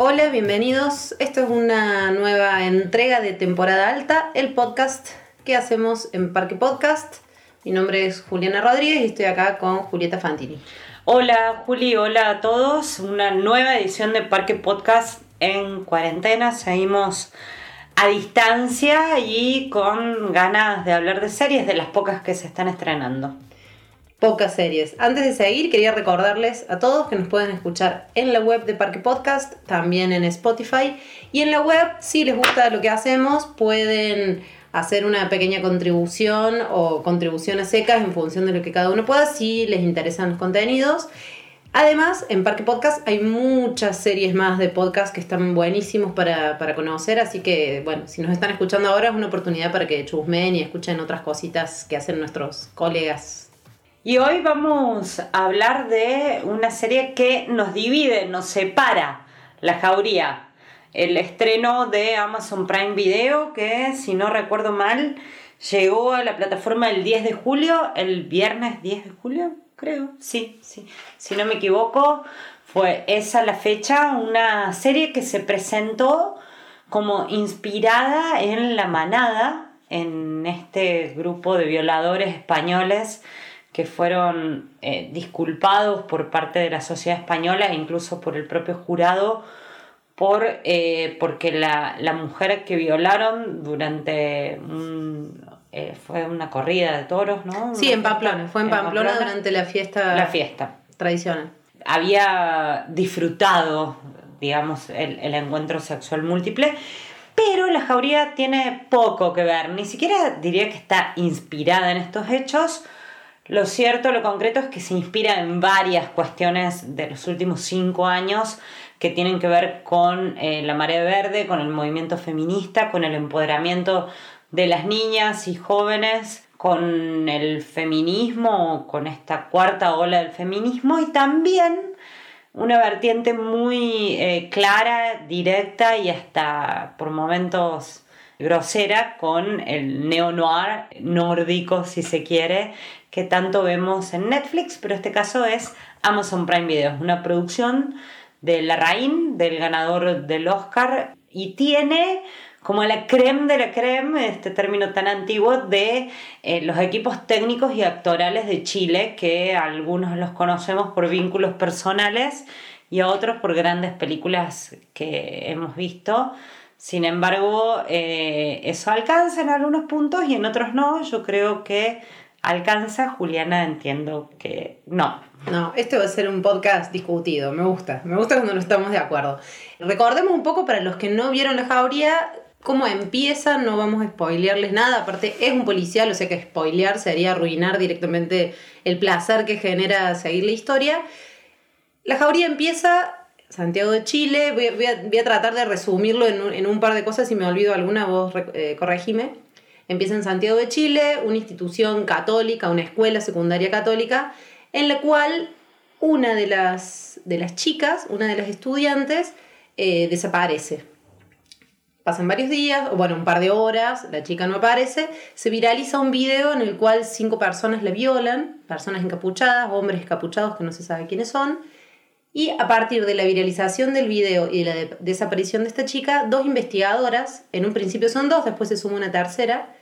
Hola, bienvenidos. Esto es una nueva entrega de temporada alta, el podcast que hacemos en Parque Podcast. Mi nombre es Juliana Rodríguez y estoy acá con Julieta Fantini. Hola Juli, hola a todos. Una nueva edición de Parque Podcast en cuarentena. Seguimos a distancia y con ganas de hablar de series, de las pocas que se están estrenando. Pocas series. Antes de seguir, quería recordarles a todos que nos pueden escuchar en la web de Parque Podcast, también en Spotify. Y en la web, si les gusta lo que hacemos, pueden hacer una pequeña contribución o contribuciones secas en función de lo que cada uno pueda, si les interesan los contenidos. Además, en Parque Podcast hay muchas series más de podcast que están buenísimos para, para, conocer, así que, bueno, si nos están escuchando ahora es una oportunidad para que chusmen y escuchen otras cositas que hacen nuestros colegas y hoy vamos a hablar de una serie que nos divide, nos separa, La Jauría. El estreno de Amazon Prime Video, que si no recuerdo mal, llegó a la plataforma el 10 de julio, el viernes 10 de julio, creo. Sí, sí. Si no me equivoco, fue esa la fecha, una serie que se presentó como inspirada en La Manada, en este grupo de violadores españoles que fueron eh, disculpados por parte de la sociedad española e incluso por el propio jurado por, eh, porque la, mujer que violaron durante eh, fue una corrida de toros, ¿no? Sí, en Pamplona, fue en, Pamplona, durante la fiesta, la fiesta tradicional. Había disfrutado, digamos, el, el encuentro sexual múltiple, pero la jauría tiene poco que ver, ni siquiera diría que está inspirada en estos hechos, lo cierto, lo concreto es que se inspira en varias cuestiones de los últimos cinco años que tienen que ver con eh, la marea verde, con el movimiento feminista, con el empoderamiento de las niñas y jóvenes, con el feminismo, con esta cuarta ola del feminismo y también una vertiente muy eh, clara, directa y hasta por momentos grosera con el neo-noir nórdico, si se quiere, que tanto vemos en Netflix, pero este caso es Amazon Prime Video, una producción de Larraín, del ganador del Oscar, y tiene como la creme de la creme, este término tan antiguo, de eh, los equipos técnicos y actorales de Chile, que algunos los conocemos por vínculos personales y a otros por grandes películas que hemos visto. Sin embargo, eh, eso alcanza en algunos puntos y en otros no. Yo creo que alcanza, Juliana entiendo que no. No, este va a ser un podcast discutido, me gusta, me gusta cuando no estamos de acuerdo. Recordemos un poco para los que no vieron la jauría cómo empieza, no vamos a spoilearles nada, aparte es un policial, o sea que spoilear sería arruinar directamente el placer que genera seguir la historia. La jauría empieza Santiago de Chile, voy, a, tratar de resumirlo en un, par de cosas, si me olvido alguna, vos eh, corregime. Empieza en Santiago de Chile, una institución católica, una escuela secundaria católica, en la cual una de las, de las chicas, una de las estudiantes, eh, desaparece. Pasan varios días, o bueno, un par de horas, la chica no aparece, se viraliza un video en el cual cinco personas le violan, personas encapuchadas, hombres encapuchados que no se sabe quiénes son, y a partir de la viralización del video y de la desaparición de esta chica, dos investigadoras, en un principio son dos, después se suma una tercera,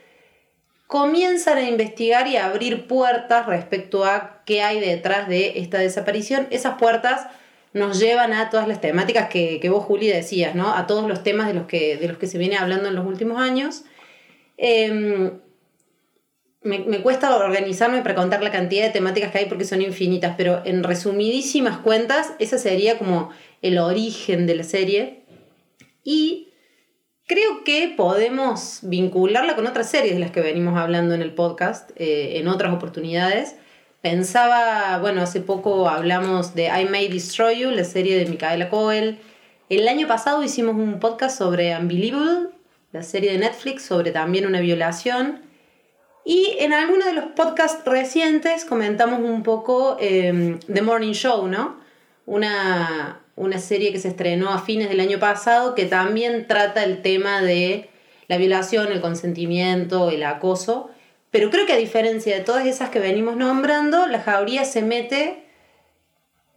comienzan a investigar y a abrir puertas respecto a qué hay detrás de esta desaparición. Esas puertas nos llevan a todas las temáticas que, vos, Juli, decías, ¿no? A todos los temas de los que, de los que se viene hablando en los últimos años. Em, me, me, cuesta organizarme para contar la cantidad de temáticas que hay porque son infinitas, pero en resumidísimas cuentas, esa sería como el origen de la serie. Y Creo que podemos vincularla con otras series de las que venimos hablando en el podcast, eh, en otras oportunidades. Pensaba, bueno, hace poco hablamos de I May Destroy You, la serie de Micaela Coel. El año pasado hicimos un podcast sobre Unbelievable, la serie de Netflix sobre también una violación. Y en alguno de los podcasts recientes comentamos un poco eh, The Morning Show, ¿no? Una, una serie que se estrenó a fines del año pasado que también trata el tema de la violación, el consentimiento, el acoso. Pero creo que a diferencia de todas esas que venimos nombrando, la jauría se mete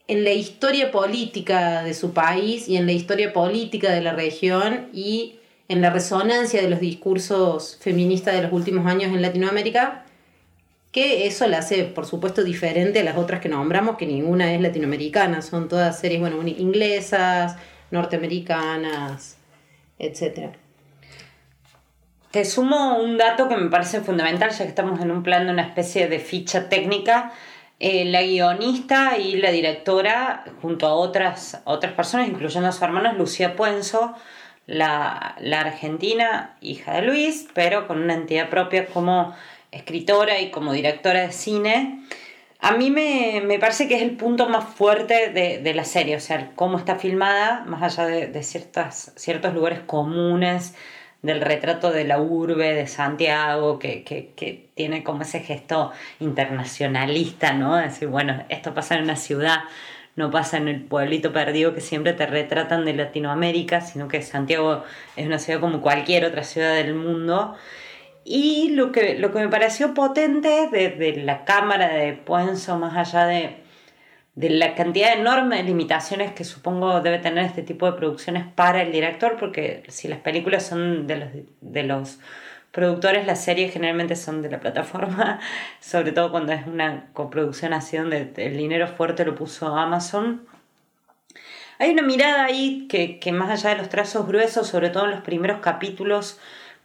en la historia política de su país y en la historia política de la región y en la resonancia de los discursos feministas de los últimos años en Latinoamérica, eso la hace, por supuesto, diferente a las otras que nombramos, que ninguna es latinoamericana, son todas series, bueno, inglesas, norteamericanas, etc. Te sumo un dato que me parece fundamental, ya que estamos en un plan de una especie de ficha técnica. Eh, la guionista y la directora, junto a otras, otras personas, incluyendo a su hermana Lucía Puenzo, la, la argentina, hija de Luis, pero con una entidad propia como escritora y como directora de cine, a mí me, parece que es el punto más fuerte de, la serie, o sea, cómo está filmada, más allá de, ciertas, ciertos lugares comunes del retrato de la urbe de Santiago, que, que, tiene como ese gesto internacionalista, ¿no? decir, bueno, esto pasa en una ciudad, no pasa en el pueblito perdido que siempre te retratan de Latinoamérica, sino que Santiago es una ciudad como cualquier otra ciudad del mundo. Y lo que, lo que me pareció potente de, la cámara de Puenzo, más allá de, de la cantidad enorme de limitaciones que supongo debe tener este tipo de producciones para el director, porque si las películas son de los, de los productores, las series generalmente son de la plataforma, sobre todo cuando es una coproducción así donde el dinero fuerte lo puso Amazon. Hay una mirada ahí que, que más allá de los trazos gruesos, sobre todo en los primeros capítulos,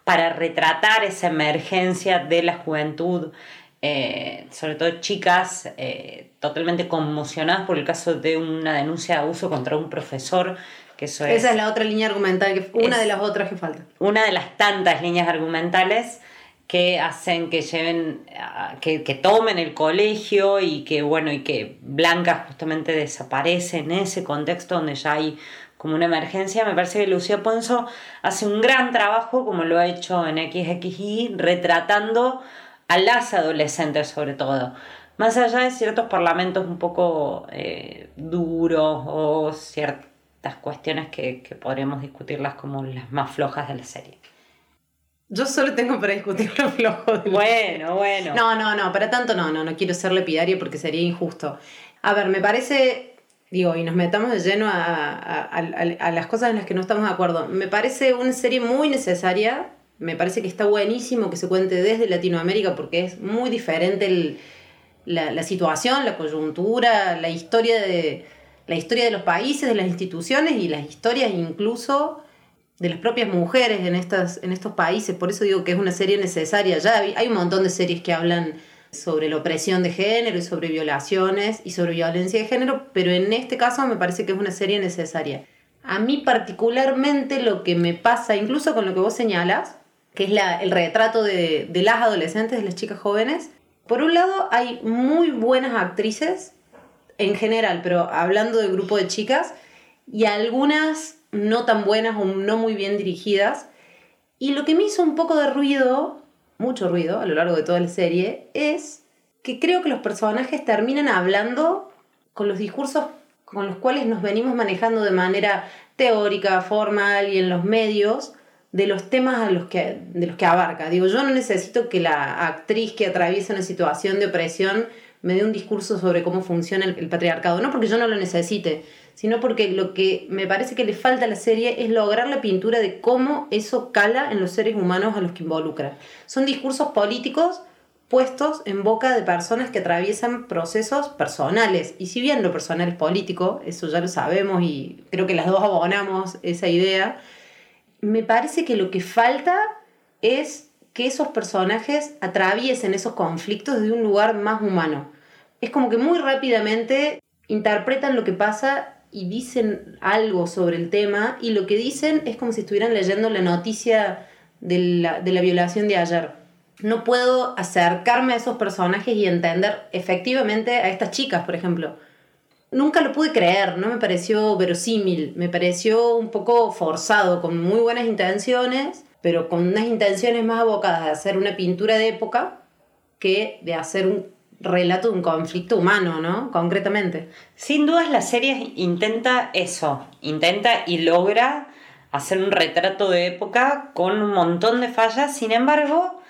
para retratar esa emergencia de la juventud, eh, sobre todo chicas eh, totalmente conmocionadas por el caso de una denuncia de abuso contra un profesor. Que eso Esa es la otra línea argumental, que, una de las otras que falta. Una de las tantas líneas argumentales que hacen que lleven, que, que, tomen el colegio y que, bueno, y que Blanca justamente desaparece en ese contexto donde ya hay como una emergencia, me parece que Lucía Ponzo hace un gran trabajo, como lo ha hecho en XXI, retratando a las adolescentes sobre todo. Más allá de ciertos parlamentos un poco eh, duros o ciertas cuestiones que, que podríamos discutirlas como las más flojas de la serie. Yo solo tengo para discutir lo flojo. De bueno, bueno. No, no, no, para tanto no, no, no quiero ser lepidario porque sería injusto. A ver, me parece digo, y nos metamos de lleno a, las cosas en las que no estamos de acuerdo. Me parece una serie muy necesaria, me parece que está buenísimo que se cuente desde Latinoamérica porque es muy diferente la, situación, la coyuntura, la historia, de, la historia de los países, de las instituciones y las historias incluso de las propias mujeres en, estas, en estos países. Por eso digo que es una serie necesaria. Ya hay un montón de series que hablan sobre la opresión de género y sobre violaciones y sobre violencia de género, pero en este caso me parece que es una serie necesaria. A mí particularmente lo que me pasa, incluso con lo que vos señalas, que es la, el retrato de, de las adolescentes, de las chicas jóvenes, por un lado hay muy buenas actrices en general, pero hablando del grupo de chicas, y algunas no tan buenas o no muy bien dirigidas. Y lo que me hizo un poco de ruido mucho ruido a lo largo de toda la serie, es que creo que los personajes terminan hablando con los discursos con los cuales nos venimos manejando de manera teórica, formal y en los medios de los temas a los que, de los que abarca. Digo, yo no necesito que la actriz que atraviesa una situación de opresión me dé un discurso sobre cómo funciona el, el patriarcado, no porque yo no lo necesite, sino porque lo que me parece que le falta a la serie es lograr la pintura de cómo eso cala en los seres humanos a los que involucra. Son discursos políticos puestos en boca de personas que atraviesan procesos personales. Y si bien lo personal es político, eso ya lo sabemos y creo que las dos abonamos esa idea, me parece que lo que falta es que esos personajes atraviesen esos conflictos de un lugar más humano. Es como que muy rápidamente interpretan lo que pasa y dicen algo sobre el tema y lo que dicen es como si estuvieran leyendo la noticia de la, violación de ayer. No puedo acercarme a esos personajes y entender efectivamente a estas chicas, por ejemplo. Nunca lo pude creer, no me pareció verosímil, me pareció un poco forzado, con muy buenas intenciones, pero con unas intenciones más abocadas de hacer una pintura de época que de hacer un relato de un conflicto humano, ¿no? Concretamente. Sin dudas la serie intenta eso, intenta y logra hacer un retrato de época con un montón de fallas, sin embargo,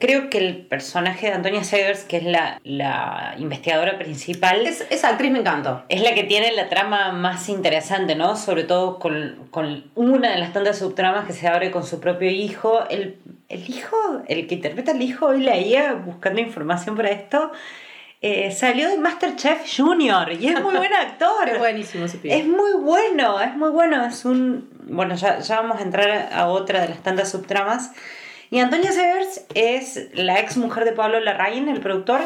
Creo que el personaje de Antonia Segers, que es la, la investigadora principal, Es- esa actriz me encantó. es la que tiene la trama más interesante, ¿no? Sobre todo con, con una de las tantas subtramas que se abre con su propio hijo. El, el hijo, el que interpreta al hijo, hoy leía buscando información para esto, eh, salió de Masterchef Junior y es muy buen actor. Es buenísimo ese pibe. Es muy bueno, es muy bueno. Es un. Bueno, ya, ya vamos a entrar a otra de las tantas subtramas. Y Antonia Severs es la ex mujer de Pablo Larraín, el productor.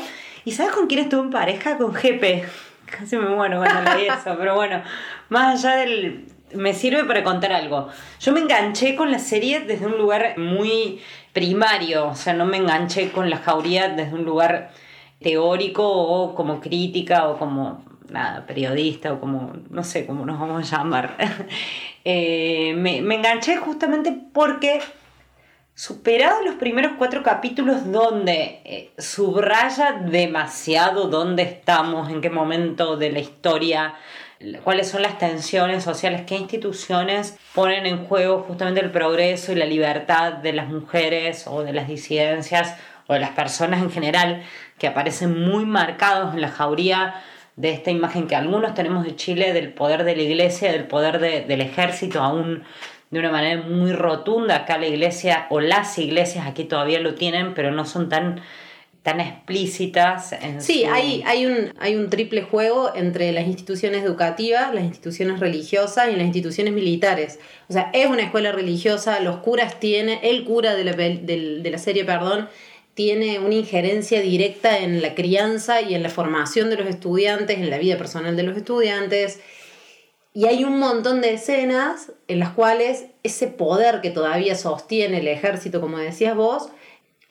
¿Y sabes con quién estuvo en pareja? Con Jepe. Casi me muero cuando leí eso, pero bueno, más allá del. Me sirve para contar algo. Yo me enganché con la serie desde un lugar muy primario, o sea, no me enganché con la jauría desde un lugar teórico o como crítica o como nada, periodista o como, no sé cómo nos vamos a llamar. Eh, me, me enganché justamente porque superados los primeros cuatro capítulos donde eh, subraya demasiado dónde estamos, en qué momento de la historia, cuáles son las tensiones sociales, qué instituciones ponen en juego justamente el progreso y la libertad de las mujeres o de las disidencias o de las personas en general que aparecen muy marcados en la jauría de esta imagen que algunos tenemos de Chile, del poder de la iglesia, del poder de- del ejército, aún de una manera muy rotunda. Acá la iglesia o las iglesias aquí todavía lo tienen, pero no son tan, tan explícitas. En Sí, su- hay, hay, un, hay un triple juego entre las instituciones educativas, las instituciones religiosas y las instituciones militares. O sea, es una escuela religiosa, los curas tienen, el cura de la, de la serie, perdón, tiene una injerencia directa en la crianza y en la formación de los estudiantes, en la vida personal de los estudiantes. Y hay un montón de escenas en las cuales ese poder que todavía sostiene el ejército, como decías vos,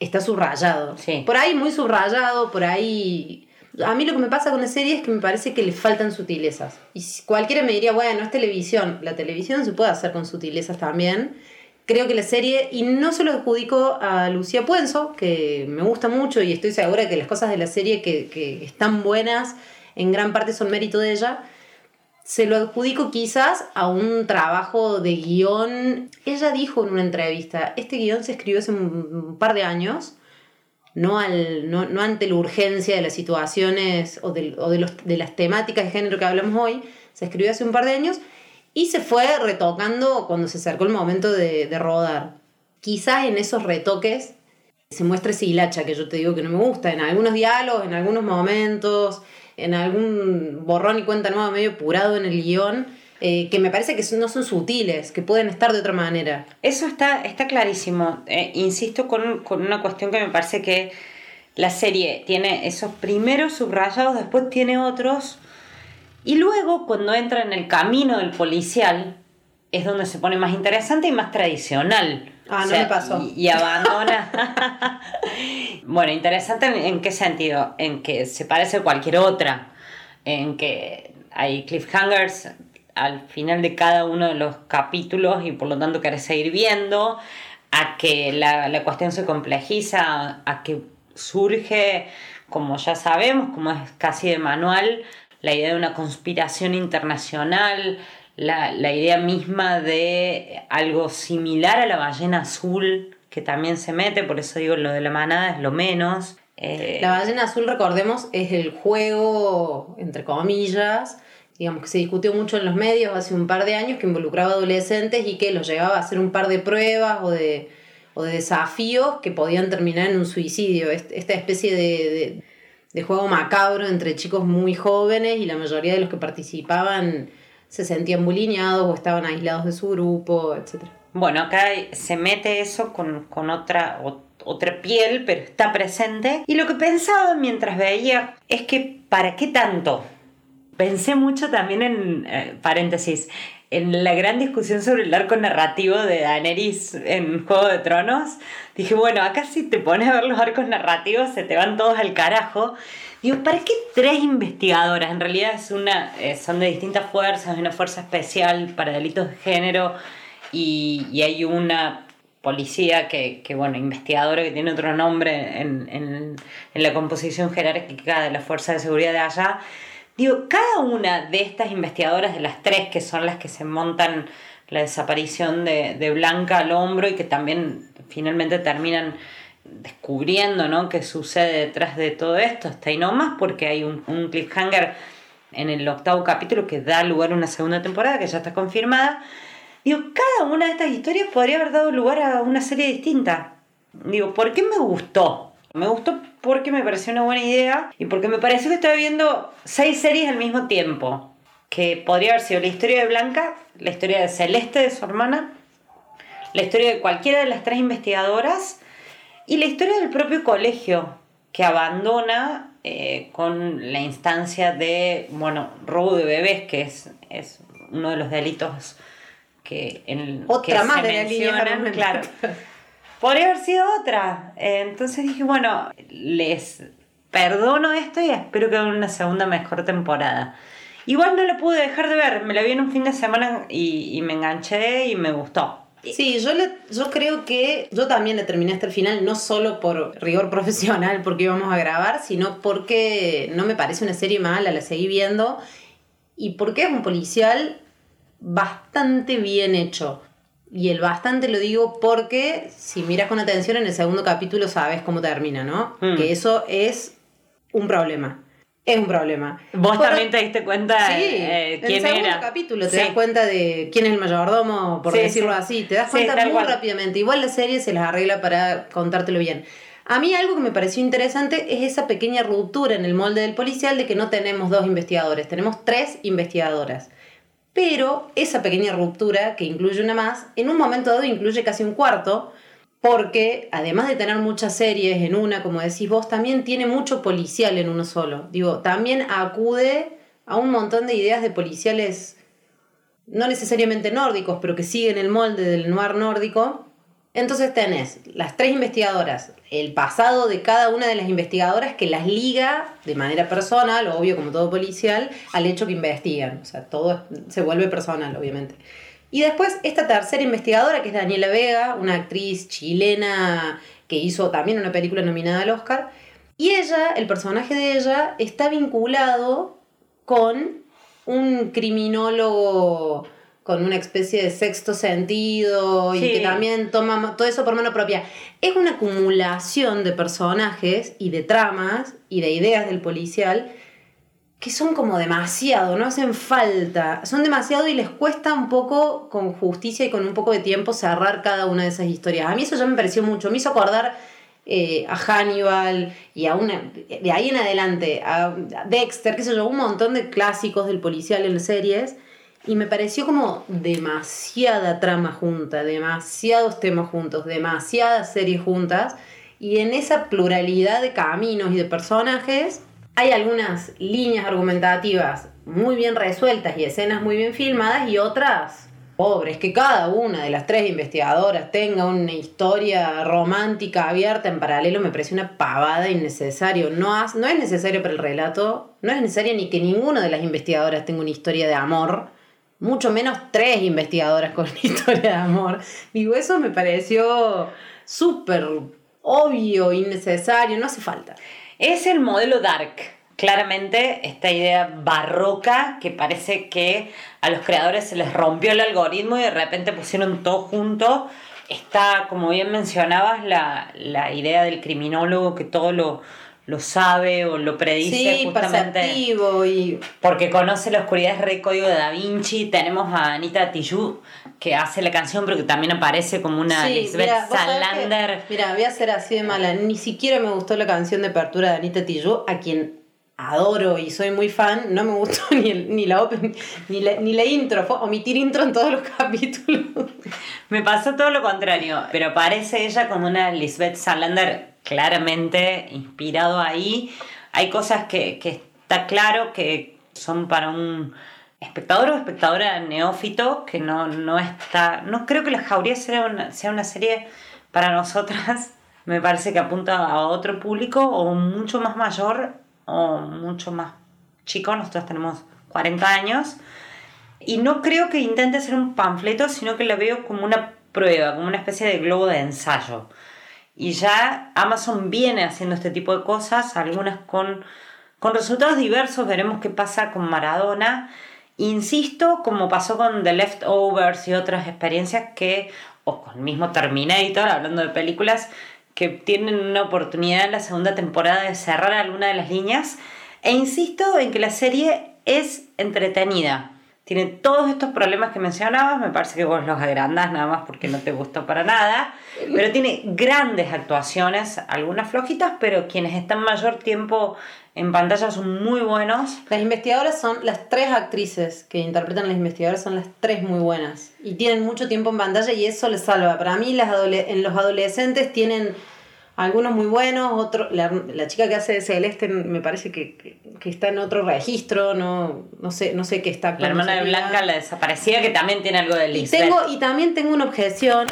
está subrayado. Sí. Por ahí muy subrayado, por ahí... A mí lo que me pasa con la serie es que me parece que le faltan sutilezas. Y si cualquiera me diría, bueno, es televisión. La televisión se puede hacer con sutilezas también. Creo que la serie, y no se lo adjudico a Lucía Puenzo, que me gusta mucho y estoy segura que las cosas de la serie que, que están buenas, en gran parte son mérito de ella, se lo adjudico quizás a un trabajo de guion. Ella dijo en una entrevista, este guion se escribió hace un par de años, no, al, no, no ante la urgencia de las situaciones o, del- o de, los, de las temáticas de género que hablamos hoy, se escribió hace un par de años y se fue retocando cuando se acercó el momento de, de rodar. Quizás en esos retoques se muestra ese hilacha que yo te digo que no me gusta, en algunos diálogos, en algunos momentos, en algún borrón y cuenta nueva medio apurado en el guion, eh, que me parece que no son sutiles, que pueden estar de otra manera. Eso está, está clarísimo. Eh, insisto con, con una cuestión que me parece que la serie tiene esos primeros subrayados, después tiene otros, y luego cuando entra en el camino del policial es donde se pone más interesante y más tradicional. Ah, no me pasó. Y, y abandona. bueno, interesante en, en qué sentido? En que se parece a cualquier otra, en que hay cliffhangers al final de cada uno de los capítulos y por lo tanto querés seguir viendo, a que la, la cuestión se complejiza, a que surge, como ya sabemos, como es casi de manual, la idea de una conspiración internacional, la, la idea misma de algo similar a la ballena azul, que también se mete, por eso digo lo de la manada es lo menos. Eh, La ballena azul, recordemos, es el juego, entre comillas, digamos que se discutió mucho en los medios hace un par de años, que involucraba adolescentes y que los llevaba a hacer un par de pruebas o de, o de desafíos que podían terminar en un suicidio. Est- Esta especie de, de- juego macabro entre chicos muy jóvenes y la mayoría de los que participaban se sentían bulineados o estaban aislados de su grupo, etc. Bueno, acá se mete eso con, con otra, otra piel, pero está presente. Y lo que pensaba mientras veía es que, ¿para qué tanto? Pensé mucho también en, eh, paréntesis, en la gran discusión sobre el arco narrativo de Daenerys en Juego de Tronos. Dije, bueno, acá si te pones a ver los arcos narrativos se te van todos al carajo. Digo, ¿para qué tres investigadoras? En realidad es una, eh, son de distintas fuerzas, una fuerza especial para delitos de género y, hay una policía que, que, bueno, investigadora que tiene otro nombre en, en, en la composición jerárquica de la fuerza de seguridad de allá. Digo, cada una de estas investigadoras, de las tres que son las que se montan la desaparición de, de Blanca al hombro y que también finalmente terminan descubriendo ¿no? qué sucede detrás de todo esto, está ahí nomás porque hay un, un cliffhanger en el octavo capítulo que da lugar a una segunda temporada que ya está confirmada. Digo, cada una de estas historias podría haber dado lugar a una serie distinta. Digo, ¿por qué me gustó? Me gustó porque me pareció una buena idea y porque me pareció que estaba viendo seis series al mismo tiempo. Que podría haber sido la historia de Blanca, la historia de Celeste, de su hermana, la historia de cualquiera de las tres investigadoras y la historia del propio colegio que abandona eh, con la instancia de, bueno, robo de bebés, que es, es uno de los delitos que en Otra que más se de la línea mencionan, claro. Podría haber sido otra. Entonces dije, bueno, les perdono esto y espero que hagan una segunda mejor temporada. Igual no la pude dejar de ver, me la vi en un fin de semana y, y me enganché y me gustó. Sí, yo, le, yo creo que yo también le terminé hasta el final, no solo por rigor profesional, porque íbamos a grabar, sino porque no me parece una serie mala, la seguí viendo, y porque es un policial bastante bien hecho. Y el bastante lo digo porque si miras con atención en el segundo capítulo sabes cómo termina, ¿no? Mm. Que eso es un problema. Es un problema. ¿Vos Por- también te diste cuenta Sí, eh, en quién el segundo era? capítulo te Sí. das cuenta de quién es el mayordomo, por Sí, decirlo sí. así. Te das cuenta muy rápidamente. Igual la serie se las arregla para contártelo bien. A mí algo que me pareció interesante es esa pequeña ruptura en el molde del policial de que no tenemos dos investigadores, tenemos tres investigadoras. Pero esa pequeña ruptura, que incluye una más, en un momento dado incluye casi un cuarto, porque además de tener muchas series en una, como decís vos, también tiene mucho policial en uno solo. Digo, también acude a un montón de ideas de policiales, no necesariamente nórdicos, pero que siguen el molde del noir nórdico. Entonces tenés las tres investigadoras, el pasado de cada una de las investigadoras que las liga de manera personal, obvio como todo policial, al hecho que investigan. O sea, todo se vuelve personal, obviamente. Y después esta tercera investigadora, que es Daniela Vega, una actriz chilena que hizo también una película nominada al Oscar. Y ella, el personaje de ella, está vinculado con un criminólogo con una especie de sexto sentido y que también toma ma- todo eso por mano propia. Es una acumulación de personajes y de tramas y de ideas del policial que son como demasiado, no hacen falta, son demasiado y les cuesta un poco con justicia y con un poco de tiempo cerrar cada una de esas historias. A mí eso ya me pareció mucho, me hizo acordar eh, a Hannibal y a una, de ahí en adelante, a Dexter, qué sé yo, un montón de clásicos del policial en series. Y me pareció como demasiada trama junta, demasiados temas juntos, demasiadas series juntas. Y en esa pluralidad de caminos y de personajes, hay algunas líneas argumentativas muy bien resueltas y escenas muy bien filmadas y otras pobres, que cada una de las tres investigadoras tenga una historia romántica abierta en paralelo me parece una pavada innecesario. No, no es necesario para el relato, no es necesario ni que ninguna de las investigadoras tenga una historia de amor, mucho menos tres investigadoras con historia de amor. Digo, eso me pareció súper obvio, innecesario, no hace falta. Es el modelo dark. Claramente esta idea barroca que parece que a los creadores se les rompió el algoritmo y de repente pusieron todo junto. Está, como bien mencionabas, la, la idea del criminólogo que todo lo, lo sabe o lo predice Sí, justamente y porque conoce la oscuridad es re código de Da Vinci. Tenemos a Anita Tijoux que hace la canción pero que también aparece como una Sí, Lisbeth mira, que- Salander. Mira, voy a ser así de mala. Ni siquiera me gustó la canción de apertura de Anita Tijoux, a quien adoro y soy muy fan. No me gustó ni, el- ni la open, ni la, ni la intro. Fue omitir intro en todos los capítulos. Me pasó todo lo contrario, pero parece ella como una Lisbeth Salander claramente inspirado ahí. Hay cosas que, que está claro que son para un espectador o espectadora neófito que no, no está... No creo que La Jauría sea una, sea una serie para nosotras. Me parece que apunta a otro público o mucho más mayor o mucho más chico. Nosotros tenemos 40 años. Y no creo que intente ser un panfleto, sino que la veo como una prueba, como una especie de globo de ensayo. Y ya Amazon viene haciendo este tipo de cosas, algunas con, con resultados diversos. Veremos qué pasa con Maradona. Insisto, como pasó con The Leftovers y otras experiencias que, o con el mismo Terminator, hablando de películas, que tienen una oportunidad en la segunda temporada de cerrar alguna de las líneas. E insisto en que la serie es entretenida. Tiene todos estos problemas que mencionabas, me parece que vos los agrandás nada más porque no te gustó para nada, pero tiene grandes actuaciones, algunas flojitas, pero quienes están mayor tiempo en pantalla son muy buenos. Las investigadoras son, las tres actrices que interpretan a las investigadoras son las tres muy buenas y tienen mucho tiempo en pantalla y eso les salva. Para mí las en los adolescentes tienen algunos muy buenos, otros, la, chica que hace de Celeste me parece que, está en otro registro, no, no sé, no sé qué está. La hermana de Blanca, la desaparecida, que también tiene algo de Liz. Y, tengo, y también tengo una objeción,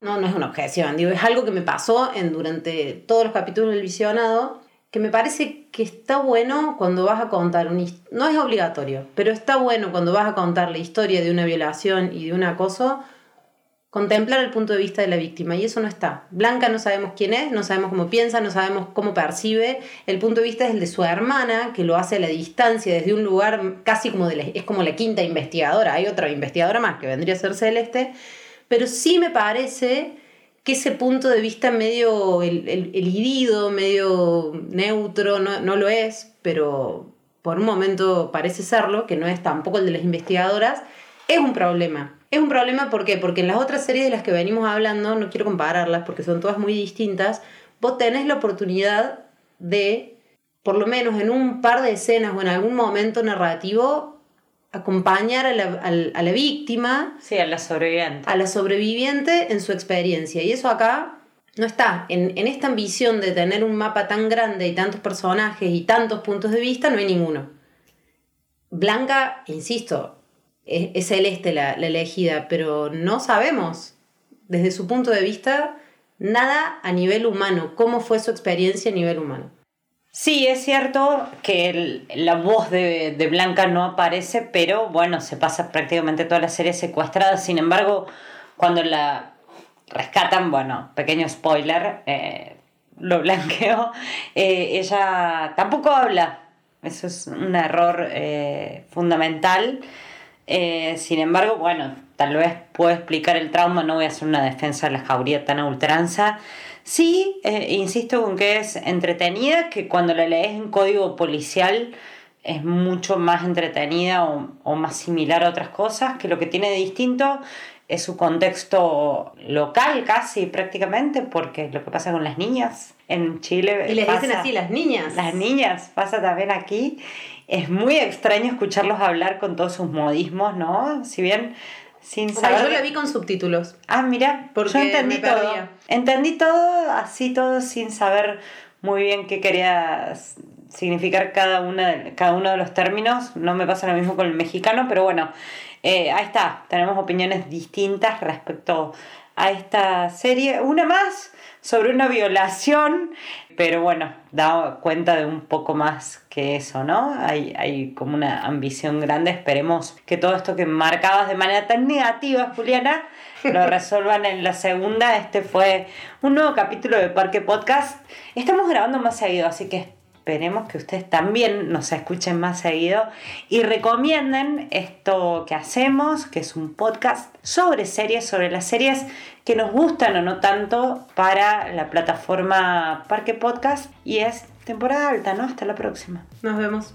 no, no es una objeción, digo, es algo que me pasó en, durante todos los capítulos del visionado, que me parece que está bueno cuando vas a contar, un, no es obligatorio, pero está bueno cuando vas a contar la historia de una violación y de un acoso, contemplar el punto de vista de la víctima y eso no está. Blanca no sabemos quién es, no sabemos cómo piensa, no sabemos cómo percibe. El punto de vista es el de su hermana, que lo hace a la distancia, desde un lugar casi como de la, es como la quinta investigadora. Hay otra investigadora más que vendría a ser Celeste, pero sí me parece que ese punto de vista medio el, el, medio neutro, no, no lo es, pero por un momento parece serlo, que no es tampoco el de las investigadoras, es un problema es un problema, ¿por qué? Porque en las otras series de las que venimos hablando, no quiero compararlas porque son todas muy distintas, vos tenés la oportunidad de, por lo menos en un par de escenas o en algún momento narrativo, acompañar a la, a la víctima. Sí, a la sobreviviente. A la sobreviviente en su experiencia. Y eso acá no está. En, en, esta ambición de tener un mapa tan grande y tantos personajes y tantos puntos de vista, no hay ninguno. Blanca, insisto, es, Celeste la, la elegida, pero no sabemos desde su punto de vista nada a nivel humano, cómo fue su experiencia a nivel humano. Sí, es cierto que la voz de, de, Blanca no aparece, pero bueno, se pasa prácticamente toda la serie secuestrada. Sin embargo, cuando la rescatan, bueno, pequeño spoiler, eh, lo blanqueo, eh, ella tampoco habla. Eso es un error eh, fundamental. Eh, sin embargo, bueno, tal vez puedo explicar el trauma, no voy a hacer una defensa de la jauría tan a ultranza. Sí, eh, insisto con que es entretenida, que cuando la lees en código policial es mucho más entretenida o, o, más similar a otras cosas, que lo que tiene de distinto es su contexto local casi prácticamente, porque lo que pasa con las niñas en Chile... Y les dicen así, las niñas. Las niñas, pasa también aquí es muy extraño escucharlos hablar con todos sus modismos, ¿no? Si bien sin saber... yo la vi con subtítulos. Ah, mira, porque yo entendí todo. Entendí todo, así todo sin saber muy bien qué quería significar cada, una, cada uno de los términos. No me pasa lo mismo con el mexicano, pero bueno, eh, ahí está. Tenemos opiniones distintas respecto a esta serie. Una más sobre una violación, pero bueno, da cuenta de un poco más que eso, ¿no? Hay, hay como una ambición grande, esperemos que todo esto que marcabas de manera tan negativa, Juliana, lo resuelvan en la segunda. Este fue un nuevo capítulo de Parque Podcast. Estamos grabando más seguido, así que esperemos que ustedes también nos escuchen más seguido y recomienden esto que hacemos, que es un podcast sobre series, sobre las series que nos gustan o no tanto para la plataforma Parque Podcast y es temporada alta, ¿no? Hasta la próxima. Nos vemos.